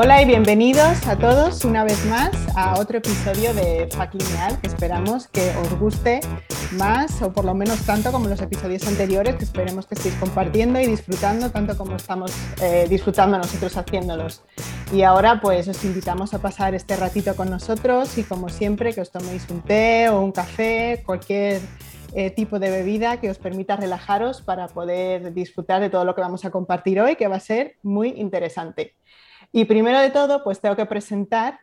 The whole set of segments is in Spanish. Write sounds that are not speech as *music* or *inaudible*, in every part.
Hola y bienvenidos a todos una vez más a otro episodio de Fac Lineal esperamos que os guste más o por lo menos tanto como los episodios anteriores que esperemos que estéis compartiendo y disfrutando tanto como estamos eh, disfrutando nosotros haciéndolos. Y ahora pues os invitamos a pasar este ratito con nosotros y como siempre que os toméis un té o un café, cualquier eh, tipo de bebida que os permita relajaros para poder disfrutar de todo lo que vamos a compartir hoy que va a ser muy interesante. Y primero de todo, pues tengo que presentar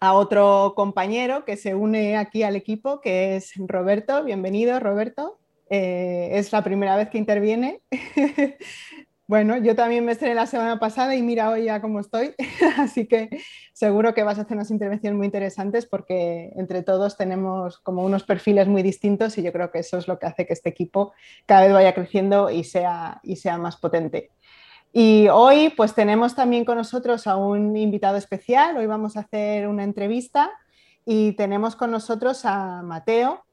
a otro compañero que se une aquí al equipo, que es Roberto. Bienvenido, Roberto. Eh, es la primera vez que interviene. *laughs* bueno, yo también me estrené la semana pasada y mira hoy ya cómo estoy, *laughs* así que seguro que vas a hacer unas intervenciones muy interesantes porque entre todos tenemos como unos perfiles muy distintos y yo creo que eso es lo que hace que este equipo cada vez vaya creciendo y sea, y sea más potente. Y hoy pues tenemos también con nosotros a un invitado especial. Hoy vamos a hacer una entrevista y tenemos con nosotros a Mateo,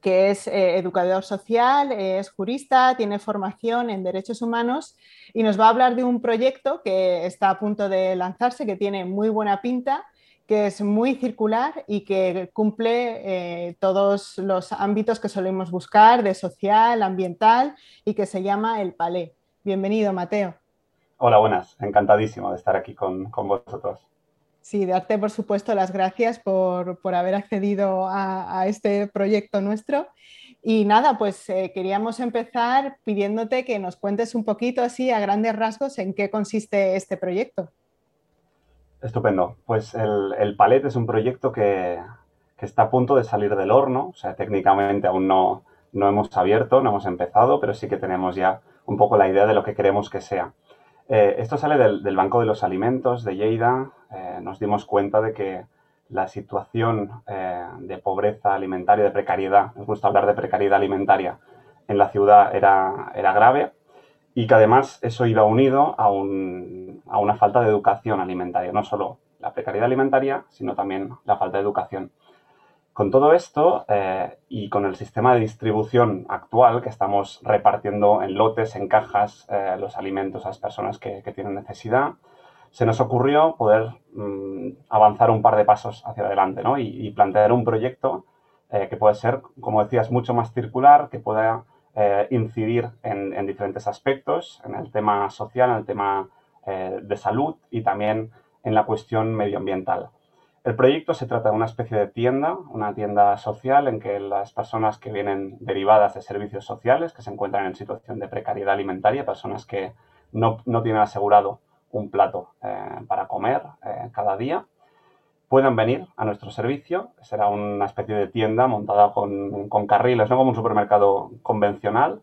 que es eh, educador social, es jurista, tiene formación en derechos humanos y nos va a hablar de un proyecto que está a punto de lanzarse, que tiene muy buena pinta, que es muy circular y que cumple eh, todos los ámbitos que solemos buscar de social, ambiental y que se llama El Palé. Bienvenido, Mateo. Hola, buenas. Encantadísimo de estar aquí con, vosotros. Sí, darte por supuesto las gracias por, haber accedido a, este proyecto nuestro. Y nada, pues eh, queríamos empezar pidiéndote que nos cuentes un poquito así a grandes rasgos en qué consiste este proyecto. Estupendo. Pues el, el Palet es un proyecto que, está a punto de salir del horno. O sea, técnicamente aún no, no hemos abierto, no hemos empezado, pero sí que tenemos ya un poco la idea de lo que queremos que sea. Eh, esto sale del, Banco de los Alimentos de Lleida. Eh, nos dimos cuenta de que la situación eh, de pobreza alimentaria, de precariedad, nos gusta hablar de precariedad alimentaria, en la ciudad era, era grave y que además eso iba unido a, a una falta de educación alimentaria, no solo la precariedad alimentaria, sino también la falta de educación. Con todo esto eh, y con el sistema de distribución actual que estamos repartiendo en lotes, en cajas, eh, los alimentos a las personas que, tienen necesidad, se nos ocurrió poder mm, avanzar un par de pasos hacia adelante y, plantear un proyecto eh, que puede ser, como decías, mucho más circular, que pueda incidir en, diferentes aspectos, en el tema social, en el tema de salud y también en la cuestión medioambiental. El proyecto se trata de una especie de tienda, una tienda social en que las personas que vienen derivadas de servicios sociales, que se encuentran en situación de precariedad alimentaria, personas que no, tienen asegurado un plato eh, para comer eh, cada día, puedan venir a nuestro servicio. Será una especie de tienda montada con, carriles, no como un supermercado convencional,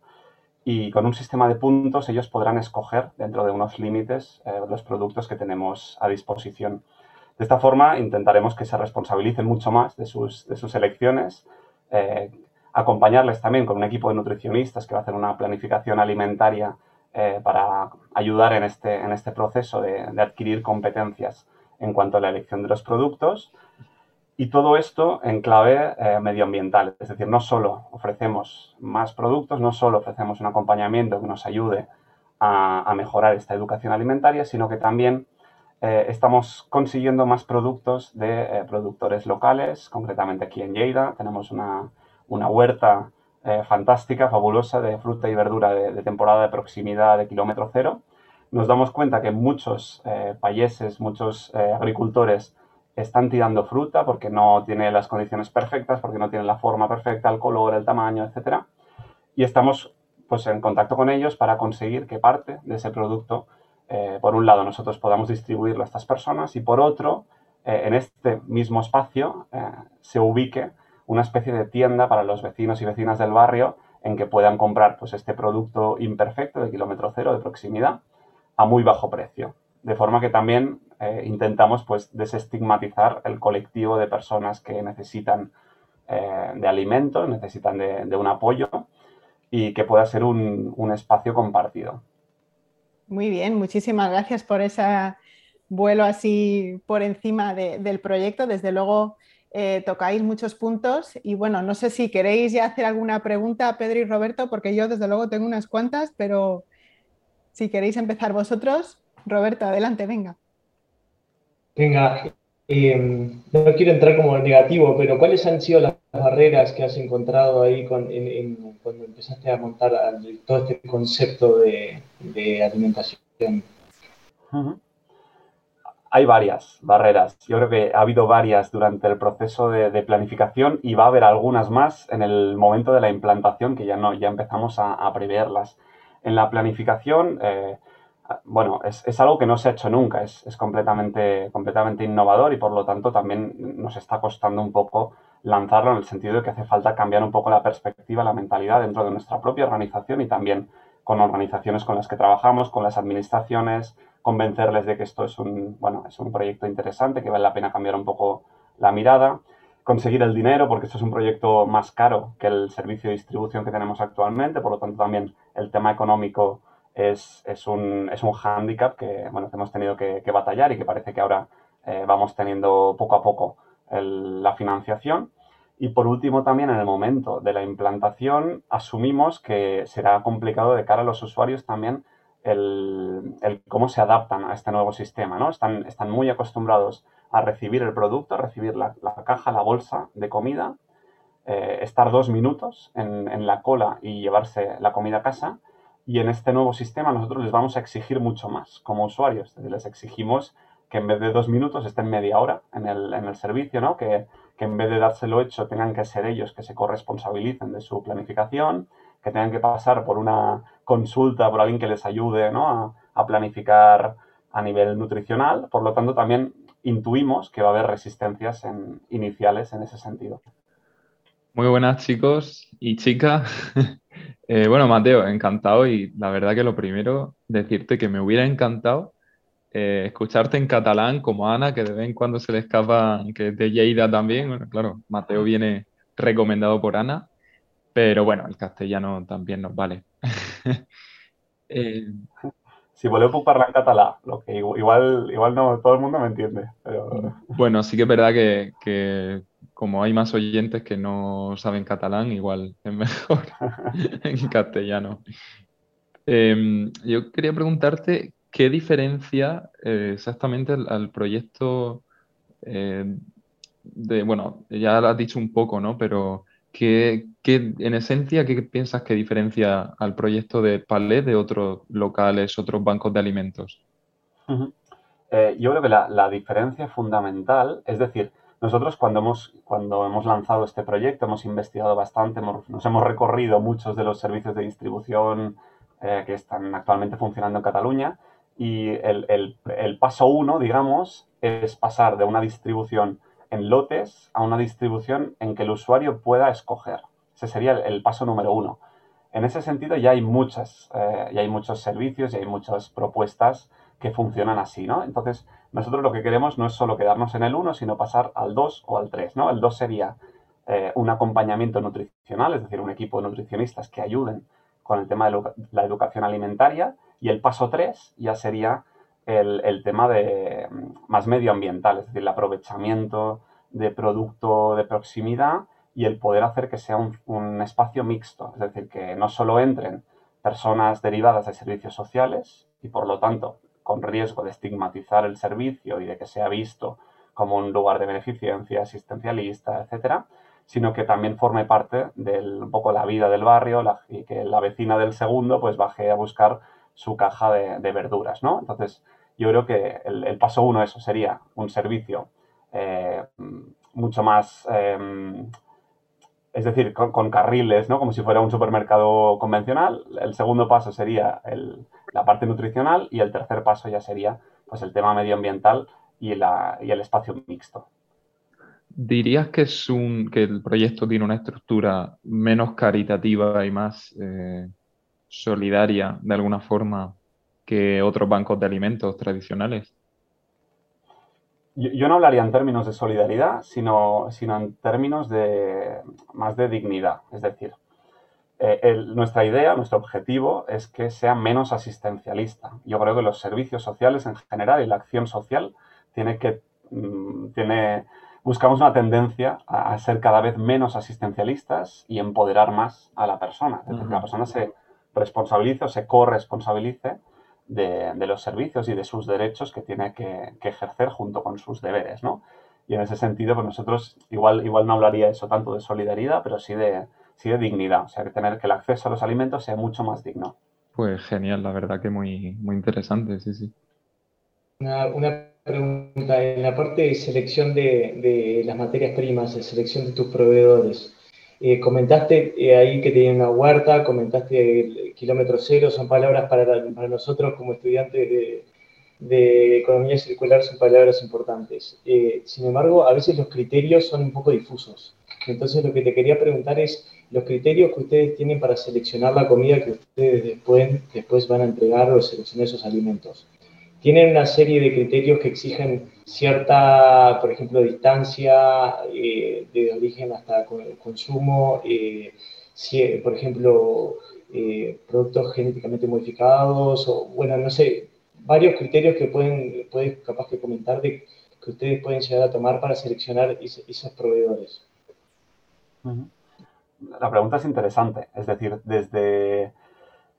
y con un sistema de puntos ellos podrán escoger dentro de unos límites eh, los productos que tenemos a disposición. De esta forma intentaremos que se responsabilicen mucho más de sus, de sus elecciones, eh, acompañarles también con un equipo de nutricionistas que va a hacer una planificación alimentaria eh, para ayudar en este, en este proceso de, adquirir competencias en cuanto a la elección de los productos. Y todo esto en clave eh, medioambiental, es decir, no solo ofrecemos más productos, no solo ofrecemos un acompañamiento que nos ayude a, a mejorar esta educación alimentaria, sino que también eh, estamos consiguiendo más productos de eh, productores locales, concretamente aquí en Lleida. Tenemos una, huerta eh, fantástica, fabulosa de fruta y verdura de, temporada de proximidad de kilómetro cero. Nos damos cuenta que muchos payeses, muchos agricultores están tirando fruta porque no tiene las condiciones perfectas, porque no tiene la forma perfecta, el color, el tamaño, etc. Y estamos pues, en contacto con ellos para conseguir que parte de ese producto eh, por un lado, nosotros podamos distribuirlo a estas personas y por otro, eh, en este mismo espacio eh, se ubique una especie de tienda para los vecinos y vecinas del barrio en que puedan comprar pues, este producto imperfecto de kilómetro cero de proximidad a muy bajo precio. De forma que también intentamos pues, desestigmatizar el colectivo de personas que necesitan de alimentos, necesitan de, un apoyo y que pueda ser un espacio compartido. Muy bien, muchísimas gracias por ese vuelo así por encima del proyecto. Desde luego eh, tocáis muchos puntos y bueno, no sé si queréis ya hacer alguna pregunta a Pedro y Roberto, porque yo desde luego tengo unas cuantas, pero si queréis empezar vosotros, Roberto, adelante, venga. Venga, em, no quiero entrar como negativo, pero ¿cuáles han sido las barreras que has encontrado ahí cuando empezaste a montar todo este concepto de, alimentación? Hay varias barreras. Yo creo que ha habido varias durante el proceso de, planificación y va a haber algunas más en el momento de la implantación que ya no, ya empezamos a, preverlas. En la planificación, eh, bueno, es, algo que no se ha hecho nunca, es, completamente, completamente innovador y por lo tanto también nos está costando un poco lanzarlo en el sentido de que hace falta cambiar un poco la perspectiva, la mentalidad dentro de nuestra propia organización y también con organizaciones con las que trabajamos, con las administraciones, convencerles de que esto es un, bueno, es un proyecto interesante, que vale la pena cambiar un poco la mirada, conseguir el dinero, porque esto es un proyecto más caro que el servicio de distribución que tenemos actualmente, por lo tanto también el tema económico es, es, un, es un hándicap que, bueno, hemos tenido que, batallar y que parece que ahora eh, vamos teniendo poco a poco la financiación. Y por último, también en el momento de la implantación, asumimos que será complicado de cara a los usuarios también el, cómo se adaptan a este nuevo sistema, ¿no? Están, están muy acostumbrados a recibir el producto, a recibir la, la caja, la bolsa de comida, eh, estar dos minutos en, en, la cola y llevarse la comida a casa. Y en este nuevo sistema nosotros les vamos a exigir mucho más como usuarios. Les exigimos que en vez de dos minutos estén media hora en el, en el servicio, ¿no? Que, que en vez de dárselo hecho tengan que ser ellos que se corresponsabilicen de su planificación, que tengan que pasar por una consulta, por alguien que les ayude ¿no? a, planificar a nivel nutricional. Por lo tanto, también intuimos que va a haber resistencias iniciales en ese sentido. Muy buenas chicos y chicas. *laughs* Eh, bueno, Mateo, encantado y la verdad que lo primero, decirte que me hubiera encantado eh, escucharte en catalán como Ana, que de vez en cuando se le escapa, que es de Lleida también. Bueno, claro, Mateo viene recomendado por Ana, pero bueno, el castellano también nos vale. *laughs* eh, si voleu puc parlar en català, lo que igual, igual no todo el mundo me entiende. Pero... Bueno, sí que es verdad que, que, como hay más oyentes que no saben catalán, igual es mejor *laughs* en castellano. Eh, yo quería preguntarte ¿qué diferencia eh, exactamente al, proyecto eh, de, bueno, ya lo has dicho un poco, ¿no? Pero ¿qué, en esencia, ¿qué piensas que diferencia al proyecto de Palais de otros locales, otros bancos de alimentos? Eh, yo creo que la, diferencia fundamental, es decir, nosotros cuando hemos, cuando hemos lanzado este proyecto hemos investigado bastante, nos hemos recorrido muchos de los servicios de distribución que están actualmente funcionando en Cataluña y el, paso uno, digamos, es pasar de una distribución en lotes a una distribución en que el usuario pueda escoger. Ese sería el, paso número uno. En ese sentido ya hay muchas, eh, hay muchos servicios y hay muchas propuestas que funcionan así, ¿no? Entonces, nosotros lo que queremos no es solo quedarnos en el uno, sino pasar al 2 o al 3, ¿no? El 2 sería eh, un acompañamiento nutricional, es decir, un equipo de nutricionistas que ayuden con el tema de la educación alimentaria y el paso 3 ya sería el, tema de mm, más medioambiental, es decir, el aprovechamiento de producto de proximidad y el poder hacer que sea un, espacio mixto, es decir, que no solo entren personas derivadas de servicios sociales y por lo tanto con riesgo de estigmatizar el servicio y de que sea visto como un lugar de beneficencia, asistencialista, etcétera, sino que también forme parte de un poco la vida del barrio y que la vecina del segundo pues baje a buscar su caja de, verduras, ¿no? Entonces, yo creo que el, paso uno, eso sería un servicio eh, mucho más, em, es decir, con, carriles, ¿no? Como si fuera un supermercado convencional. El segundo paso sería la parte nutricional y el tercer paso ya sería, pues, el tema medioambiental y, el espacio mixto. ¿Dirías que, es un, que el proyecto tiene una estructura menos caritativa y más eh, solidaria de alguna forma que otros bancos de alimentos tradicionales? Yo, no hablaría en términos de solidaridad, sino, sino en términos de más de dignidad. Es decir, eh, nuestra idea, nuestro objetivo es que sea menos asistencialista. Yo creo que los servicios sociales en general y la acción social tiene que mm, tiene buscamos una tendencia a, ser cada vez menos asistencialistas y empoderar más a la persona. Es decir, que la persona se, responsabilice o se corresponsabilice de, los servicios y de sus derechos que tiene que, ejercer junto con sus deberes, ¿no? Y en ese sentido, pues nosotros igual, igual no hablaría eso tanto de solidaridad, pero sí de, sí de dignidad, o sea, que tener que el acceso a los alimentos sea mucho más digno. Pues genial, la verdad que muy, muy interesante, sí, sí. Una, pregunta, en la parte de selección de, las materias primas, de selección de tus proveedores, eh, comentaste eh, ahí que tenían una huerta, comentaste el kilómetro cero, son palabras para, para nosotros como estudiantes de, economía circular, son palabras importantes. Eh, sin embargo, a veces los criterios son un poco difusos. Entonces, lo que te quería preguntar es, los criterios que ustedes tienen para seleccionar la comida que ustedes después, después van a entregar o seleccionar esos alimentos. Tienen una serie de criterios que exigen cierta, por ejemplo, distancia eh, de origen hasta consumo, eh, por ejemplo, eh, productos genéticamente modificados, o bueno, no sé, varios criterios que pueden, puedes capaz que comentar de que ustedes pueden llegar a tomar para seleccionar esos proveedores la pregunta es interesante. Es decir, desde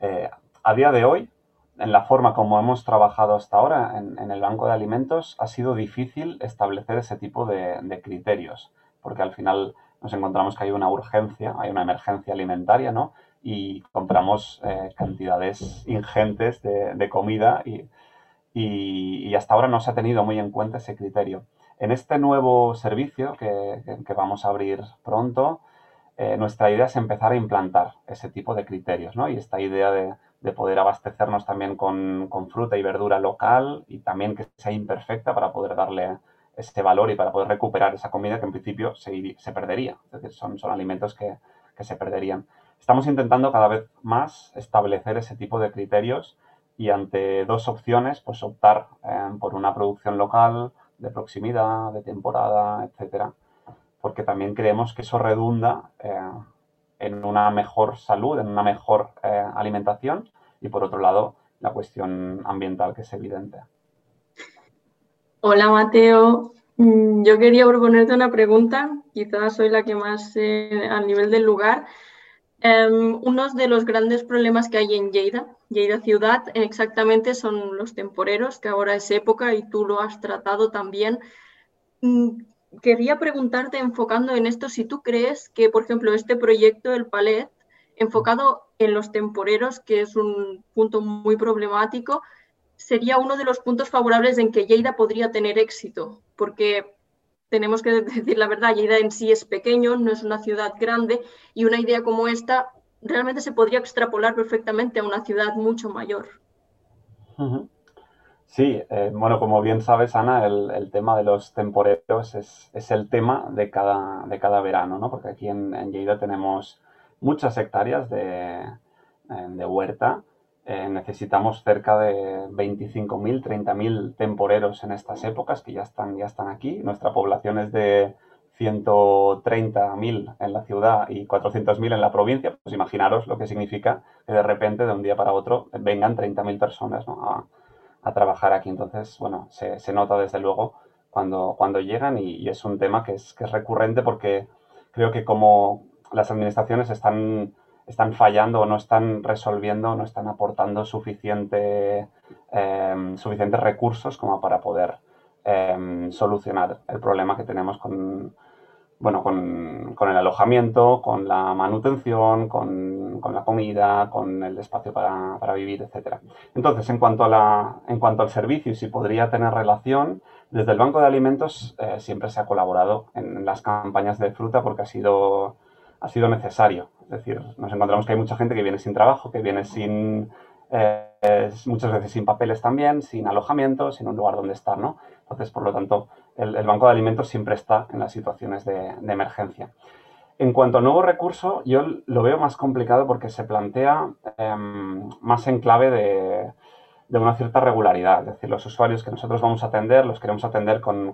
eh, a día de hoy, en la forma como hemos trabajado hasta ahora en, el banco de alimentos, ha sido difícil establecer ese tipo de, criterios, porque al final nos encontramos que hay una urgencia, hay una emergencia alimentaria, ¿no? Y compramos eh, cantidades ingentes de, comida y, hasta ahora no se ha tenido muy en cuenta ese criterio. En este nuevo servicio que vamos a abrir pronto, eh, nuestra idea es empezar a implantar ese tipo de criterios, ¿no? Y esta idea de, poder abastecernos también con, fruta y verdura local y también que sea imperfecta para poder darle ese valor y para poder recuperar esa comida que en principio se, se perdería. Es decir, son, son alimentos que, se perderían. Estamos intentando cada vez más establecer ese tipo de criterios y ante dos opciones, pues optar eh, por una producción local, de proximidad, de temporada, etcétera porque también creemos que eso redunda eh, en una mejor salud, en una mejor eh, alimentación y por otro lado la cuestión ambiental que es evidente. Hola Mateo, mm, yo quería proponerte una pregunta, quizás soy la que más sé a nivel del lugar. Um, uno de los grandes problemas que hay en Lleida, Lleida ciudad, exactamente son los temporeros, que ahora es época y tú lo has tratado también. Quería preguntarte, enfocando en esto, si tú crees que, por ejemplo, este proyecto, el Palet, enfocado en los temporeros, que es un punto muy problemático, sería uno de los puntos favorables en que Lleida podría tener éxito, porque tenemos que *laughs* decir la verdad, Lleida en sí es pequeño, no es una ciudad grande, y una idea como esta realmente se podría extrapolar perfectamente a una ciudad mucho mayor. Sí, eh, bueno, como bien sabes, Ana, el, tema de los temporeros es, el tema de cada, verano, ¿no? Porque aquí en, Lleida tenemos muchas hectáreas de, huerta. Eh, necesitamos cerca de 25.000, 30.000 temporeros en estas épocas que ya están, ya están aquí. Nuestra población es de 130.000 en la ciudad y 400.000 en la provincia. Pues imaginaros lo que significa que de repente, de un día para otro, vengan 30.000 personas ¿no? a trabajar aquí. Entonces, bueno, se, se nota desde luego cuando, cuando llegan y, es un tema que es, que es, recurrente porque creo que como las administraciones están, están fallando o no están resolviendo, no están aportando suficiente, em, suficientes recursos como para poder em, solucionar el problema que tenemos con, bueno, con, con, el alojamiento, con la manutención, con, con la comida, con el espacio para, para, vivir, etc. Entonces, en cuanto, a la, en cuanto al servicio y si podría tener relación, desde el Banco de Alimentos eh, siempre se ha colaborado en las campañas de fruta porque ha sido, ha sido necesario. Es decir, nos encontramos que hay mucha gente que viene sin trabajo, que viene sin, eh, muchas veces sin papeles también, sin alojamiento, sin un lugar donde estar, ¿no? Entonces, por lo tanto, el, Banco de Alimentos siempre está en las situaciones de, emergencia. En cuanto a nuevo recurso, yo lo veo más complicado porque se plantea em, más en clave de, una cierta regularidad. Es decir, los usuarios que nosotros vamos a atender los queremos atender con,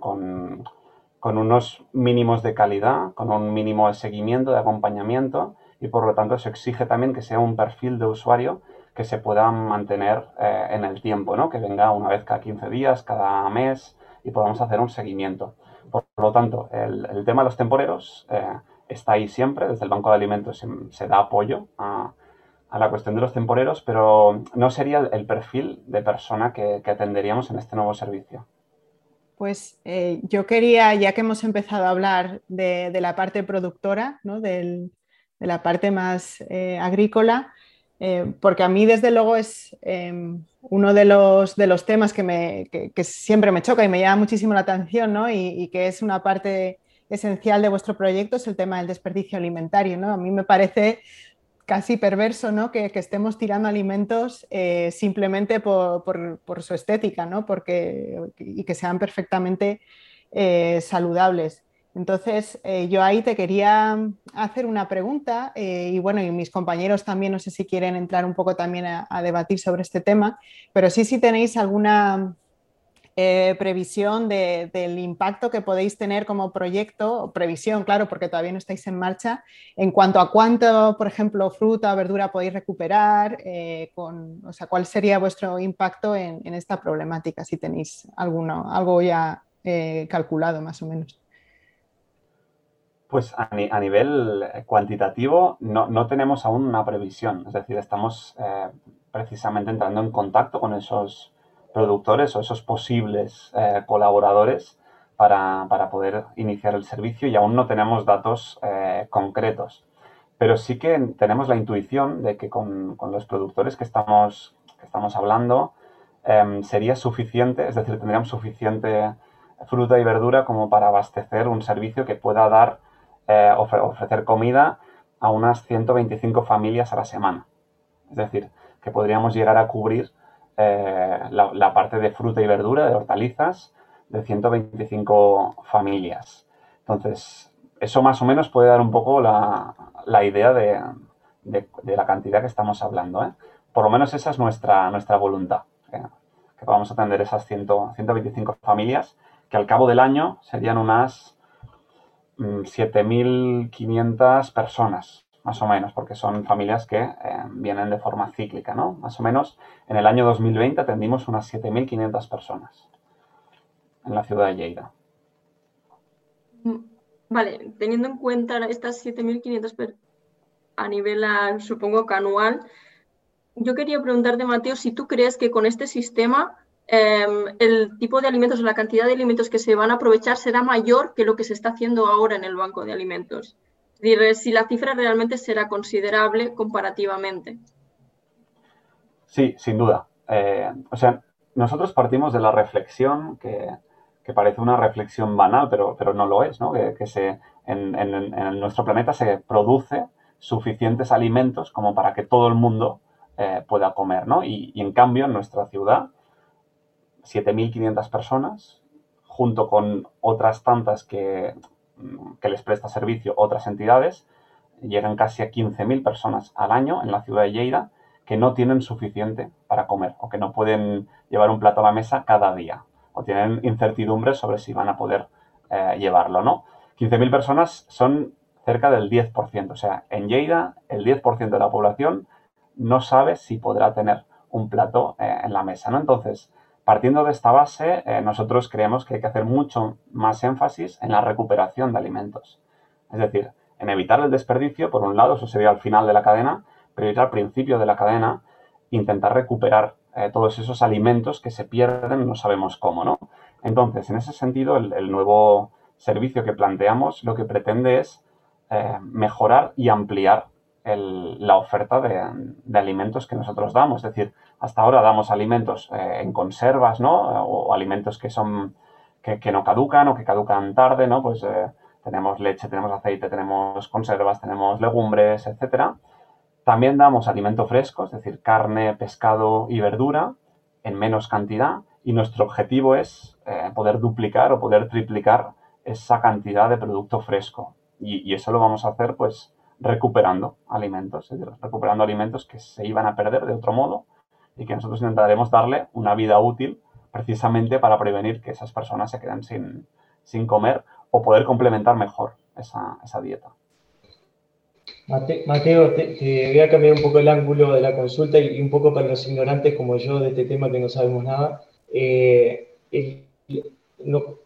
unos mínimos de calidad, con un mínimo de seguimiento, de acompañamiento y por lo tanto eso exige también que sea un perfil de usuario que se pueda mantener eh, en el tiempo, ¿no? que venga una vez cada 15 días, cada mes, y podamos hacer un seguimiento. Por lo tanto, el, tema de los temporeros eh, está ahí siempre. Desde el Banco de Alimentos se, da apoyo a, la cuestión de los temporeros, pero no sería el perfil de persona que, atenderíamos en este nuevo servicio. Pues eh, yo quería, ya que hemos empezado a hablar de, la parte productora, ¿no? de la parte más eh, agrícola, eh, porque a mí desde luego es em, uno de los, de los temas que, me, que, siempre me choca y me llama muchísimo la atención ¿no? y, que es una parte esencial de vuestro proyecto, es el tema del desperdicio alimentario. ¿no? A mí me parece casi perverso ¿no? que, estemos tirando alimentos eh, simplemente por, su estética ¿no? Porque, y que sean perfectamente eh, saludables. Entonces, eh, yo ahí te quería hacer una pregunta y bueno, y mis compañeros también, no sé si quieren entrar un poco también a, debatir sobre este tema, pero sí si tenéis alguna eh, previsión del impacto que podéis tener como proyecto, previsión, claro, porque todavía no estáis en marcha, en cuanto a cuánto, por ejemplo, fruta o verdura podéis recuperar, eh, con, o sea, cuál sería vuestro impacto en, esta problemática, si tenéis alguno, algo ya eh, calculado más o menos. Pues a, nivel cuantitativo no, no, tenemos aún una previsión, es decir, estamos precisamente entrando en contacto con esos productores o esos posibles eh, colaboradores para, poder iniciar el servicio y aún no tenemos datos eh, concretos. Pero sí que tenemos la intuición de que con, los productores que estamos, que estamos hablando em, sería suficiente, es decir, tendríamos suficiente fruta y verdura como para abastecer un servicio que pueda dar, eh, ofrecer comida a unas 125 familias a la semana. Es decir, que podríamos llegar a cubrir eh, la, parte de fruta y verdura, de hortalizas, de 125 familias. Entonces, eso más o menos puede dar un poco la, idea de, la cantidad que estamos hablando. ¿eh? Por lo menos esa es nuestra, nuestra voluntad, que vamos a atender esas 125 familias, que al cabo del año serían unas 7.500 mm, personas más o menos, porque son familias que eh, vienen de forma cíclica, ¿no? Más o menos en el año 2020 atendimos unas 7.500 personas en la ciudad de Lleida. Mm, vale, teniendo en cuenta estas 7.500 a nivel, ah, supongo que anual, yo quería preguntarte, Mateo, si tú crees que con este sistema em, el tipo de alimentos o la cantidad de alimentos que se van a aprovechar será mayor que lo que se está haciendo ahora en el banco de alimentos si la cifra realmente será considerable comparativamente. Sí, sin duda. Eh, o sea, nosotros partimos de la reflexión que, parece una reflexión banal, pero, pero no lo es, ¿no? Que, se, en, nuestro planeta se produce suficientes alimentos como para que todo el mundo eh, pueda comer, ¿no? Y, y, en cambio, en nuestra ciudad, 7.500 personas, junto con otras tantas que que les presta servicio otras entidades, llegan casi a 15.000 personas al año en la ciudad de Lleida que no tienen suficiente para comer o que no pueden llevar un plato a la mesa cada día o tienen incertidumbre sobre si van a poder eh, llevarlo, ¿no? 15.000 personas son cerca del 10%, o sea, en Lleida el 10% de la población no sabe si podrá tener un plato eh, en la mesa, ¿no? Entonces, Partiendo de esta base, eh, nosotros creemos que hay que hacer mucho más énfasis en la recuperación de alimentos. Es decir, en evitar el desperdicio, por un lado, eso sería al final de la cadena, pero ir al principio de la cadena, intentar recuperar eh, todos esos alimentos que se pierden, no sabemos cómo, ¿no? Entonces, en ese sentido, el, nuevo servicio que planteamos lo que pretende es eh, mejorar y ampliar la oferta de, alimentos que nosotros damos. Es decir, hasta ahora damos alimentos eh, en conservas, ¿no? O, alimentos que son que, no caducan o que caducan tarde, ¿no? Pues eh, tenemos leche, tenemos aceite, tenemos conservas, tenemos legumbres, etcétera. También damos alimento fresco, es decir, carne, pescado y verdura en menos cantidad y nuestro objetivo es eh, poder duplicar o poder triplicar esa cantidad de producto fresco. Y, eso lo vamos a hacer pues recuperando alimentos, recuperando alimentos que se iban a perder de otro modo y que nosotros intentaremos darle una vida útil precisamente para prevenir que esas personas se queden sin, comer o poder complementar mejor esa, dieta. Mateo, te, voy a cambiar un poco el ángulo de la consulta y, un poco para los ignorantes como yo de este tema que no sabemos nada. Eh,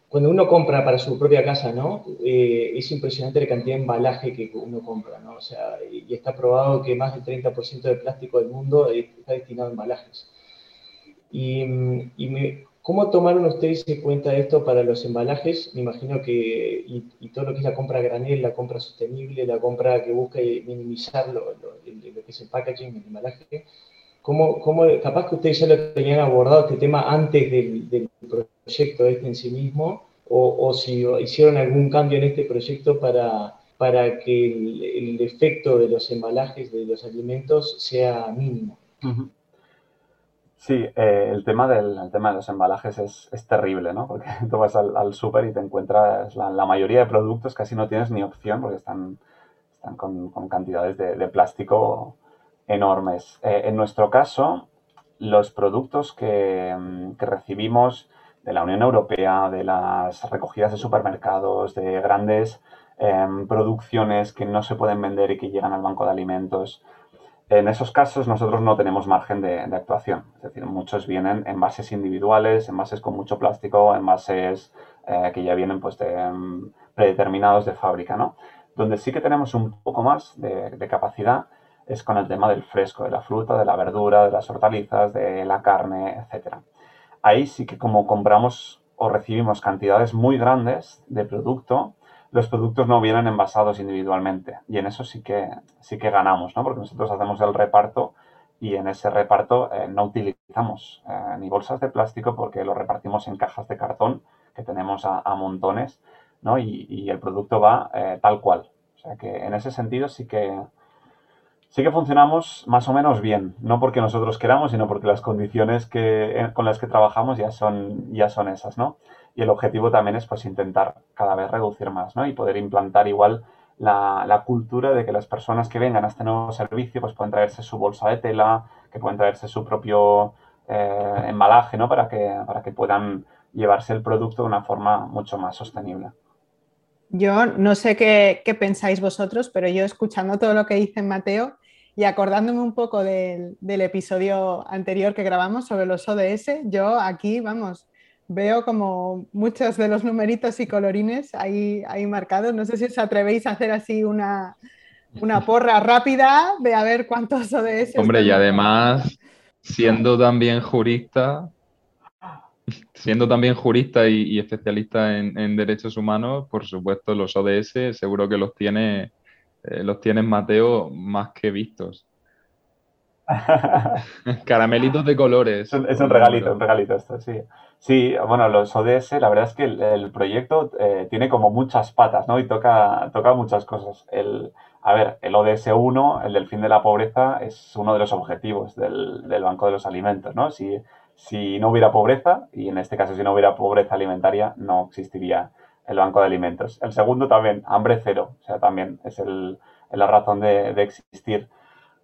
cuando uno compra para su propia casa, ¿no? Eh, es impresionante la cantidad de embalaje que uno compra, ¿no? O sea, y está probado que más del 30% del plástico del mundo está destinado a embalajes. Y, y ¿cómo tomaron ustedes en cuenta esto para los embalajes? Me imagino que, y, todo lo que es la compra granel, la compra sostenible, la compra que busca minimizar lo, lo, que es el packaging, el embalaje, ¿Cómo, cómo, capaz que ustedes ya lo tenían abordado este tema antes del, proyecto este en sí mismo, o, si hicieron algún cambio en este proyecto para, para que el, efecto de los embalajes de los alimentos sea mínimo. Sí, eh, el, tema del, tema de los embalajes es, es terrible, ¿no? Porque *laughs* tú vas al, al súper y te encuentras la, mayoría de productos casi no tienes ni opción porque están, están con, cantidades de, plástico enormes. Eh, en nuestro caso, los productos que, recibimos de la Unión Europea, de las recogidas de supermercados, de grandes em, producciones que no se pueden vender y que llegan al banco de alimentos, en esos casos nosotros no tenemos margen de, actuación. Es decir, muchos vienen en bases individuales, en bases con mucho plástico, en bases eh, que ya vienen pues, em, predeterminados de fábrica. ¿no? Donde sí que tenemos un poco más de, de capacidad es con el tema del fresco, de la fruta, de la verdura, de las hortalizas, de la carne, etc. Ahí sí que como compramos o recibimos cantidades muy grandes de producto, los productos no vienen envasados individualmente y en eso sí que, sí que ganamos, ¿no? porque nosotros hacemos el reparto y en ese reparto eh, no utilizamos eh, ni bolsas de plástico porque lo repartimos en cajas de cartón que tenemos a, montones ¿no? y, el producto va eh, tal cual. O sea que en ese sentido sí que, sí que funcionamos más o menos bien, no porque nosotros queramos, sino porque las condiciones que, eh, con las que trabajamos ya son, ya son esas, ¿no? Y el objetivo también es pues intentar cada vez reducir más, ¿no? Y poder implantar igual la, la, cultura de que las personas que vengan a este nuevo servicio pues pueden traerse su bolsa de tela, que pueden traerse su propio eh, embalaje, ¿no? Para que, para que puedan llevarse el producto de una forma mucho más sostenible. Yo no sé qué, qué, pensáis vosotros, pero yo escuchando todo lo que dice Mateo, y acordándome un poco del, del, episodio anterior que grabamos sobre los ODS, yo aquí, vamos, veo como muchos de los numeritos y colorines ahí, ahí marcados. No sé si os atrevéis a hacer así una, una *laughs* porra rápida de a ver cuántos ODS. Hombre, y además, siendo también jurista, siendo también jurista y, y especialista en, en, derechos humanos, por supuesto, los ODS seguro que los tiene eh, los tienes, Mateo, más que vistos. *laughs* *laughs* Caramelitos de colores. Es un, regalito, un regalito esto, sí. Sí, bueno, los ODS, la verdad es que el, proyecto eh, tiene como muchas patas, ¿no? Y toca, toca muchas cosas. El, a ver, el ODS 1, el del fin de la pobreza, es uno de los objetivos del, del Banco de los Alimentos, ¿no? Si, si no hubiera pobreza, y en este caso si no hubiera pobreza alimentaria, no existiría el banco de alimentos. El segundo también, hambre cero, o sea, también es el, la razón de, existir.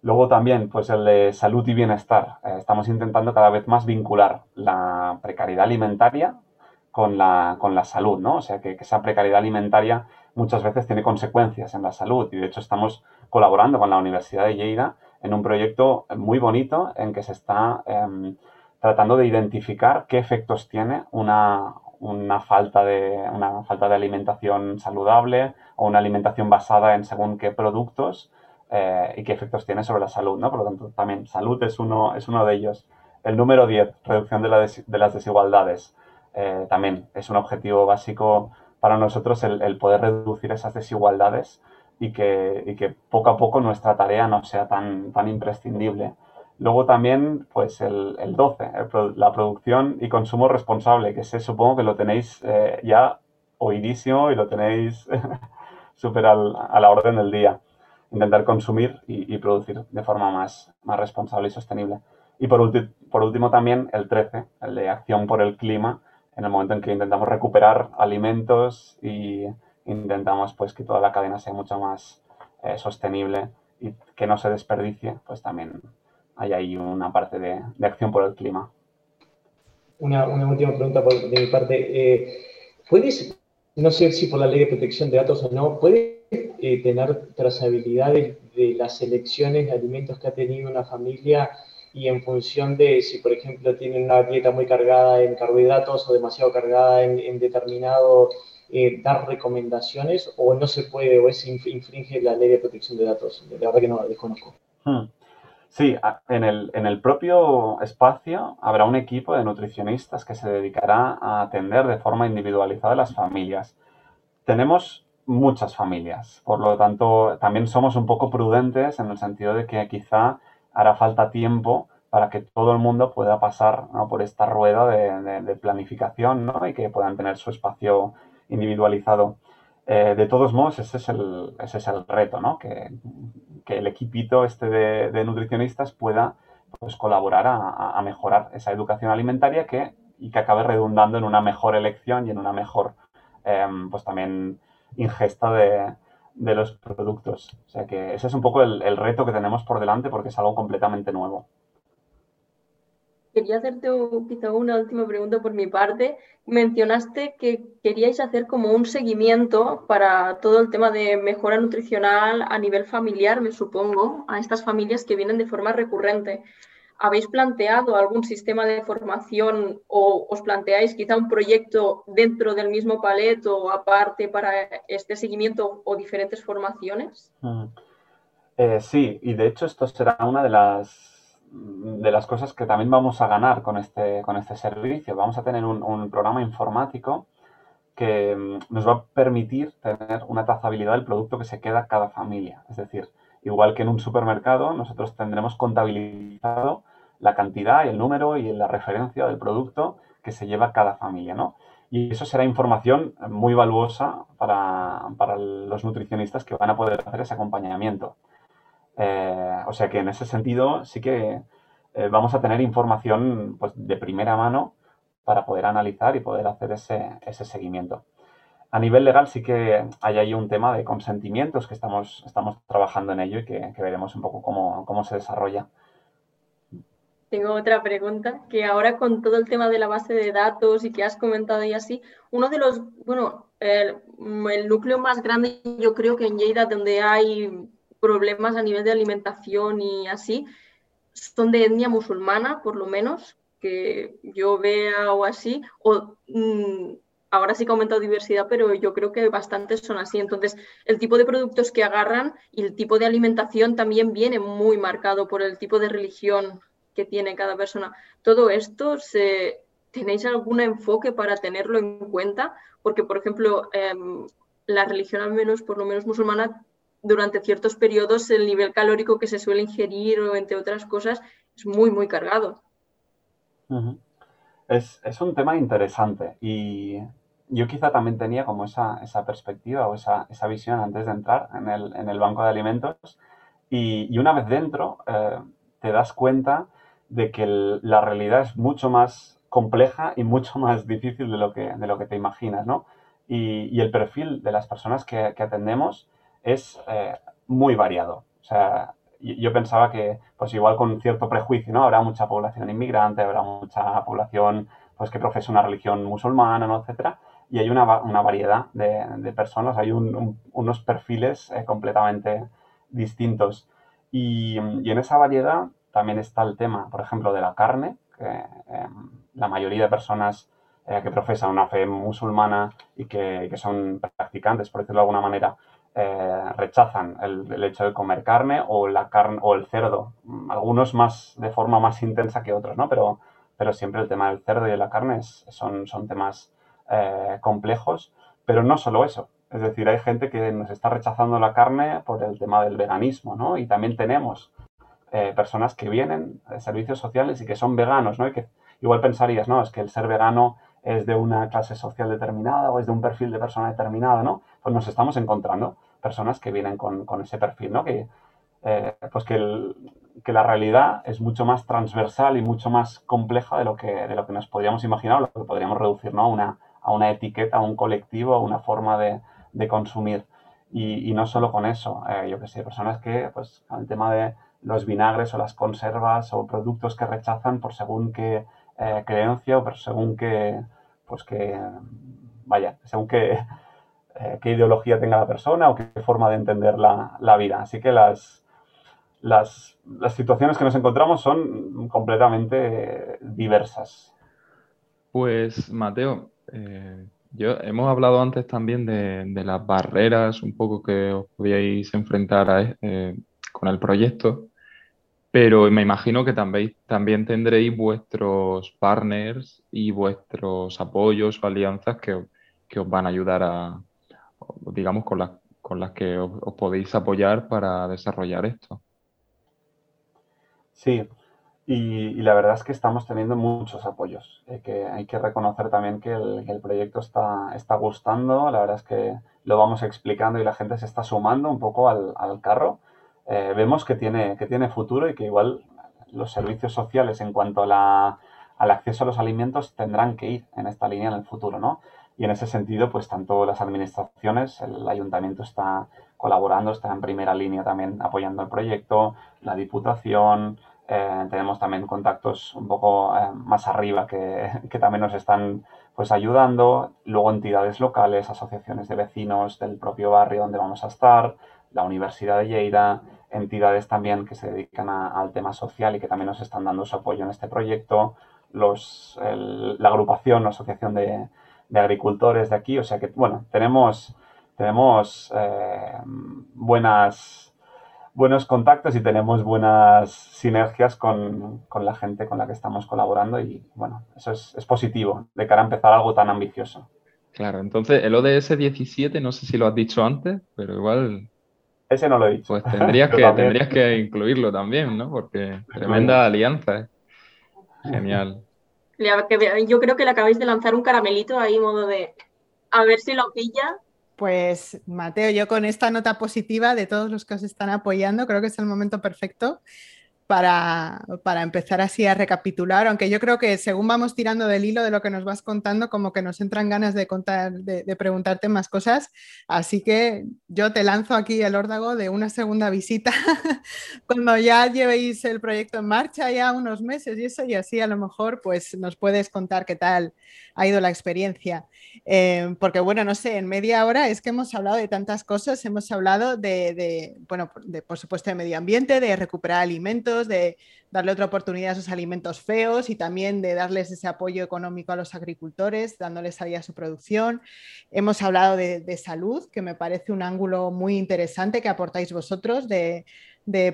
Luego también, pues el de salud y bienestar. Eh, estamos intentando cada vez más vincular la precariedad alimentaria con la, con la salud, ¿no? O sea, que, esa precariedad alimentaria muchas veces tiene consecuencias en la salud y de hecho estamos colaborando con la Universidad de Lleida en un proyecto muy bonito en que se está eh, tratando de identificar qué efectos tiene una, una falta de, una falta de alimentación saludable o una alimentación basada en según qué productos eh, y qué efectos tiene sobre la salud, ¿no? Por lo tanto, también salud es uno, es uno de ellos. El número 10, reducción de, la de las desigualdades, eh, también es un objetivo básico para nosotros el, el poder reducir esas desigualdades y que, y que, poco a poco nuestra tarea no sea tan, tan imprescindible. Luego también, pues el, el 12, el, la producción y consumo responsable, que sé, supongo que lo tenéis eh, ya oídísimo y lo tenéis *laughs* súper a la orden del día. Intentar consumir y, y, producir de forma más, más responsable y sostenible. Y por, ulti por último también el 13, el de acción por el clima, en el momento en que intentamos recuperar alimentos y intentamos pues que toda la cadena sea mucho más eh, sostenible y que no se desperdicie, pues también hay ahí una parte de, de acción por el clima. Una, una última pregunta por, de mi parte. Eh, ¿Puedes, no sé si por la ley de protección de datos o no, ¿puedes eh, tener trazabilidad de, de, las selecciones de alimentos que ha tenido una familia y en función de si, por ejemplo, tienen una dieta muy cargada en carbohidratos o demasiado cargada en, determinado, eh, dar recomendaciones o no se puede o es infringe la ley de protección de datos. La verdad que no la desconozco. Hmm. Sí, en el, en el propio espacio habrá un equipo de nutricionistas que se dedicará a atender de forma individualizada a las familias. Tenemos muchas familias, por lo tanto también somos un poco prudentes en el sentido de que quizá hará falta tiempo para que todo el mundo pueda pasar por esta rueda de, planificación ¿no? y que puedan tener su espacio individualizado. Eh, de todos modos, ese es el, ese es el reto, ¿no? que, que el equipito este de, nutricionistas pueda pues, colaborar a, mejorar esa educación alimentaria que, y que acabe redundando en una mejor elección y en una mejor, em, pues también ingesta de, de los productos. O sea que ese es un poco el, reto que tenemos por delante porque es algo completamente nuevo. Quería hacerte quizá una última pregunta por mi parte. Mencionaste que queríais hacer como un seguimiento para todo el tema de mejora nutricional a nivel familiar, me supongo, a estas familias que vienen de forma recurrente. ¿Habéis planteado algún sistema de formación o os planteáis quizá un proyecto dentro del mismo palet o aparte para este seguimiento o diferentes formaciones? Mm. Eh, sí, y de hecho esto será una de las, de las cosas que también vamos a ganar con este, con este servicio. Vamos a tener un, programa informático que mm, nos va a permitir tener una trazabilidad del producto que se queda cada familia. Es decir, Igual que en un supermercado, nosotros tendremos contabilizado la cantidad y el número y la referencia del producto que se lleva cada familia, ¿no? Y eso será información muy valuosa para, los nutricionistas que van a poder hacer ese acompañamiento. Eh, o sea que en ese sentido sí que eh, vamos a tener información pues, de primera mano para poder analizar y poder hacer ese, ese seguimiento. A nivel legal sí que hay ahí un tema de consentimientos que estamos, estamos trabajando en ello y que, veremos un poco cómo, se desarrolla. Tengo otra pregunta, que ahora con todo el tema de la base de datos y que has comentado y así, uno de los, bueno, el, núcleo más grande yo creo que en Lleida donde hay problemas a nivel de alimentación y así, son de etnia musulmana, por lo menos, que yo vea o así, o mm, ahora sí que ha aumentado diversidad, pero yo creo que bastantes son así. Entonces, el tipo de productos que agarran y el tipo de alimentación también viene muy marcado por el tipo de religión que tiene cada persona. Todo esto, se, ¿tenéis algún enfoque para tenerlo en cuenta? Porque, por ejemplo, em, la religión, al menos, por lo menos musulmana, durante ciertos periodos el nivel calórico que se suele ingerir o entre otras cosas es muy, muy cargado. Es, un tema interesante y yo quizá también tenía como esa, perspectiva o esa, visión antes de entrar en el, banco de alimentos y, una vez dentro eh, te das cuenta de que la realidad es mucho más compleja y mucho *laughs* más difícil de lo que, de lo que te imaginas, ¿no? Y, el perfil de las personas que, atendemos es eh, muy variado. O sea, yo pensaba que, pues igual con cierto prejuicio, ¿no? Habrá mucha población inmigrante, habrá mucha población, pues que profesa una religión musulmana, ¿no? Etcétera. Y hay una, variedad de, personas, hay unos perfiles eh, completamente distintos. Y, en esa variedad también está el tema, por ejemplo, de la carne, que em, la mayoría de personas eh, que profesan una fe musulmana y que, que son practicantes, por decirlo de alguna manera, eh, rechazan el, hecho de comer carne o la carne o el cerdo. Algunos más de forma más intensa que otros, ¿no? Pero, pero siempre el tema del cerdo y de la carne son, son temas eh, complejos. Pero no solo eso. Es decir, hay gente que nos está rechazando la carne por el tema del veganismo, ¿no? Y también tenemos eh, personas que vienen de servicios sociales y que son veganos, ¿no? Y que igual pensarías, no, es que el ser vegano es de una clase social determinada o es de un perfil de persona determinada, ¿no? Pues nos estamos encontrando personas que vienen con, ese perfil, ¿no? Que, eh, pues que, que, la realidad es mucho más transversal y mucho más compleja de lo que, de lo que nos podríamos imaginar, o lo que podríamos reducir ¿no? a, una, a una etiqueta, a un colectivo, a una forma de, de consumir. Y, y, no solo con eso, eh, yo que sé, personas que, pues, el tema de los vinagres o las conservas o productos que rechazan por según qué eh, creencia o por según qué, pues que, vaya, según qué eh, qué ideología tenga la persona o qué forma de entender la, vida. Así que las, las, situaciones que nos encontramos son completamente diversas. Pues, Mateo, eh, yo, hemos hablado antes también de, las barreras un poco que os podíais enfrentar eh, con el proyecto, pero me imagino que también, también tendréis vuestros partners y vuestros apoyos o alianzas que, os van a ayudar a, digamos, con las, con las que os podéis apoyar para desarrollar esto. Sí, y, la verdad es que estamos teniendo muchos apoyos. Eh, que hay que reconocer también que el, proyecto está, está, gustando. La verdad es que lo vamos explicando y la gente se está sumando un poco al, carro. Eh, vemos que tiene, que tiene futuro y que igual los servicios sociales en cuanto a al acceso a los alimentos tendrán que ir en esta línea en el futuro, ¿no? Y en ese sentido, pues tanto las administraciones, el ayuntamiento está colaborando, está en primera línea también apoyando el proyecto, la Diputación, eh, tenemos también contactos un poco eh, más arriba que, *laughs* que, también nos están pues ayudando, luego entidades locales, asociaciones de vecinos del propio barrio donde vamos a estar, la Universidad de Lleida, entidades también que se dedican al tema social y que también nos están dando su apoyo en este proyecto, los, la agrupación, la asociación de, de agricultores de aquí, o sea que, bueno, tenemos tenemos eh, buenas, buenos contactos y tenemos buenas sinergias con, la gente con la que estamos colaborando y bueno, eso es, positivo de cara a empezar algo tan ambicioso. Claro, entonces el ODS 17, no sé si lo has dicho antes, pero igual... Ese no lo he dicho. Pues tendrías, *laughs* que, tendrías que incluirlo también, ¿no? Porque tremenda alianza. ¿eh? Genial. Yo creo que le acabáis de lanzar un caramelito ahí, modo de a ver si lo pilla. Pues Mateo, yo con esta nota positiva de todos los que os están apoyando, creo que es el momento perfecto para, empezar así a recapitular, aunque yo creo que según vamos tirando del hilo de lo que nos vas contando, como que nos entran ganas de contar, de, preguntarte más cosas. Así que yo te lanzo aquí el órdago de una segunda visita *laughs* cuando ya llevéis el proyecto en marcha ya unos meses y eso, y así a lo mejor pues nos puedes contar qué tal ha ido la experiencia. Eh, porque bueno, no sé, en media hora es que hemos hablado de tantas cosas, hemos hablado de, bueno, de, por supuesto de medio ambiente, de recuperar alimentos, de darle otra oportunidad a esos alimentos feos y también de darles ese apoyo económico a los agricultores, dándoles salida a su producción. Hemos hablado de, salud, que me parece un ángulo muy interesante que aportáis vosotros, de,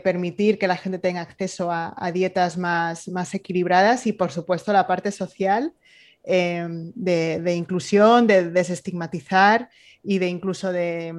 permitir que la gente tenga acceso a, dietas más, más equilibradas y por supuesto la parte social Em, de, inclusión, de desestigmatizar y de incluso de,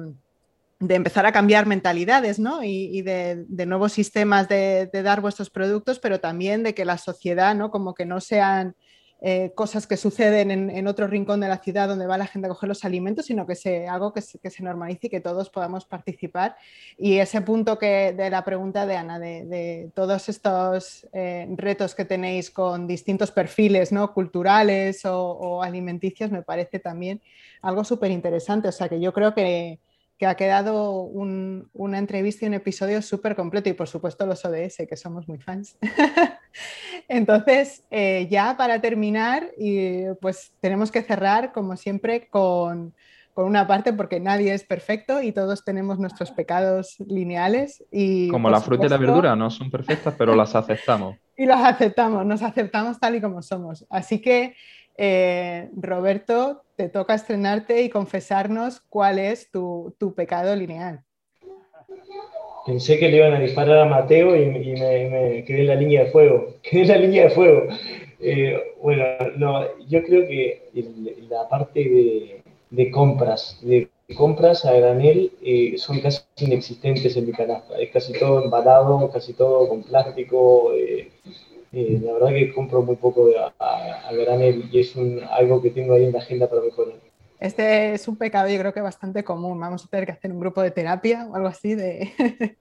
empezar a cambiar mentalidades ¿no? y, de, nuevos sistemas de, dar vuestros productos, pero también de que la sociedad, ¿no? como que no sean eh, cosas que suceden en, otro rincón de la ciudad donde va la gente a coger los alimentos, sino que sea algo que se, normalice y que todos podamos participar. Y ese punto que, de la pregunta de Ana, de, todos estos eh, retos que tenéis con distintos perfiles ¿no? culturales o, alimenticios, me parece también algo súper interesante. O sea que yo creo que, que ha quedado una entrevista y un episodio súper completo y por supuesto los ODS, que somos muy fans. *laughs* Entonces, eh, ya para terminar, y, pues tenemos que cerrar como siempre con, una parte porque nadie es perfecto y todos tenemos nuestros pecados lineales. Y, como la fruta y la verdura, no son perfectas, pero las aceptamos. *laughs* y las aceptamos, nos aceptamos tal y como somos. Así que eh, Roberto, te toca estrenarte y confesarnos cuál es tu, pecado lineal. Pensé que le iban a disparar a Mateo y, me, quedé en la línea de fuego. *laughs* Quedé en la línea de fuego. Eh, bueno, yo creo que la parte de, compras, de compras a granel eh, son casi inexistentes en mi canasta. Es casi todo embalado, casi todo con plástico. Eh, la verdad que compro muy poco a, granel y es algo que tengo ahí en la agenda para mejorar. Este es un pecado yo creo que bastante común. Vamos a tener que hacer un grupo de terapia o algo así de, *laughs*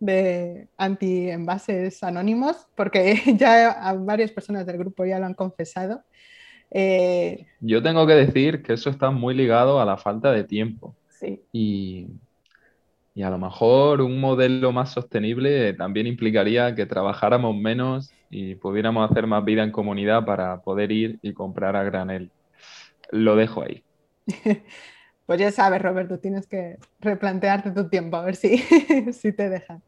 de anti-envases anónimos, porque *laughs* ya varias personas del grupo ya lo han confesado. Eh, yo tengo que decir que eso está muy ligado a la falta de tiempo. Sí. Y y a lo mejor un modelo más sostenible también implicaría que trabajáramos menos y pudiéramos hacer más vida en comunidad para poder ir y comprar a granel. Lo dejo ahí. *laughs* Pues ya sabes, Roberto, tienes que replantearte tu tiempo, a ver si, *laughs* si te dejan.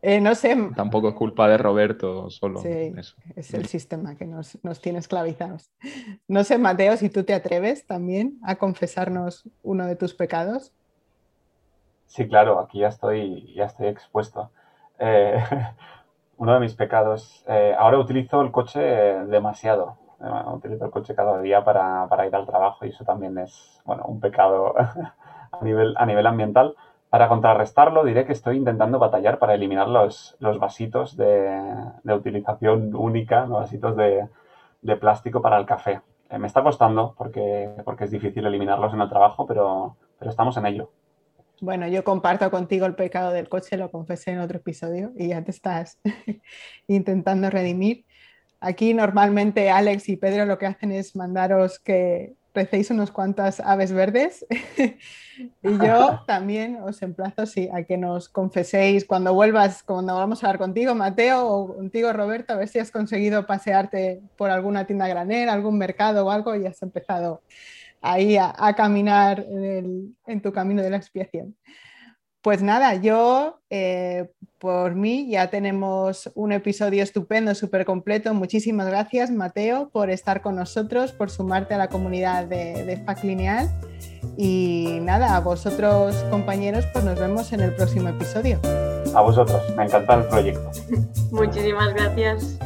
Eh, no sé. Tampoco es culpa de Roberto solo. eso. es el sistema que nos, nos, tiene esclavizados. No sé, Mateo, si tú te atreves también a confesarnos uno de tus pecados. Sí, claro, aquí ya estoy, ya estoy expuesto. Eh, *laughs* uno de mis pecados. Eh, ahora utilizo el coche demasiado. utilizo el coche cada día para, para, ir al trabajo y eso también es, bueno, un pecado *laughs* a nivel, a nivel ambiental. Para contrarrestarlo, diré que estoy intentando batallar para eliminar los, los vasitos de, utilización única, los vasitos de, plástico para el café. Eh, me está costando porque, porque es difícil eliminarlos en el trabajo, pero, pero estamos en ello. Bueno, yo comparto contigo el pecado del coche, lo confesé en otro episodio y ya te estás *laughs* intentando redimir. Aquí normalmente Alex y Pedro lo que hacen es mandaros que recéis unos cuantas aves verdes *laughs* y yo *laughs* también os emplazo sí, a que nos confeséis cuando vuelvas, cuando vamos a hablar contigo, Mateo, o contigo, Roberto, a ver si has conseguido pasearte por alguna tienda granera, algún mercado o algo y has empezado ahí a, caminar en, tu camino de la expiación. Pues nada, yo eh, por mí ya tenemos un episodio estupendo, súper completo. Muchísimas gracias, Mateo, por estar con nosotros, por sumarte a la comunidad de, de FAC Lineal. Y nada, a vosotros, compañeros, pues nos vemos en el próximo episodio. A vosotros, me encanta el proyecto. *laughs* Muchísimas gracias.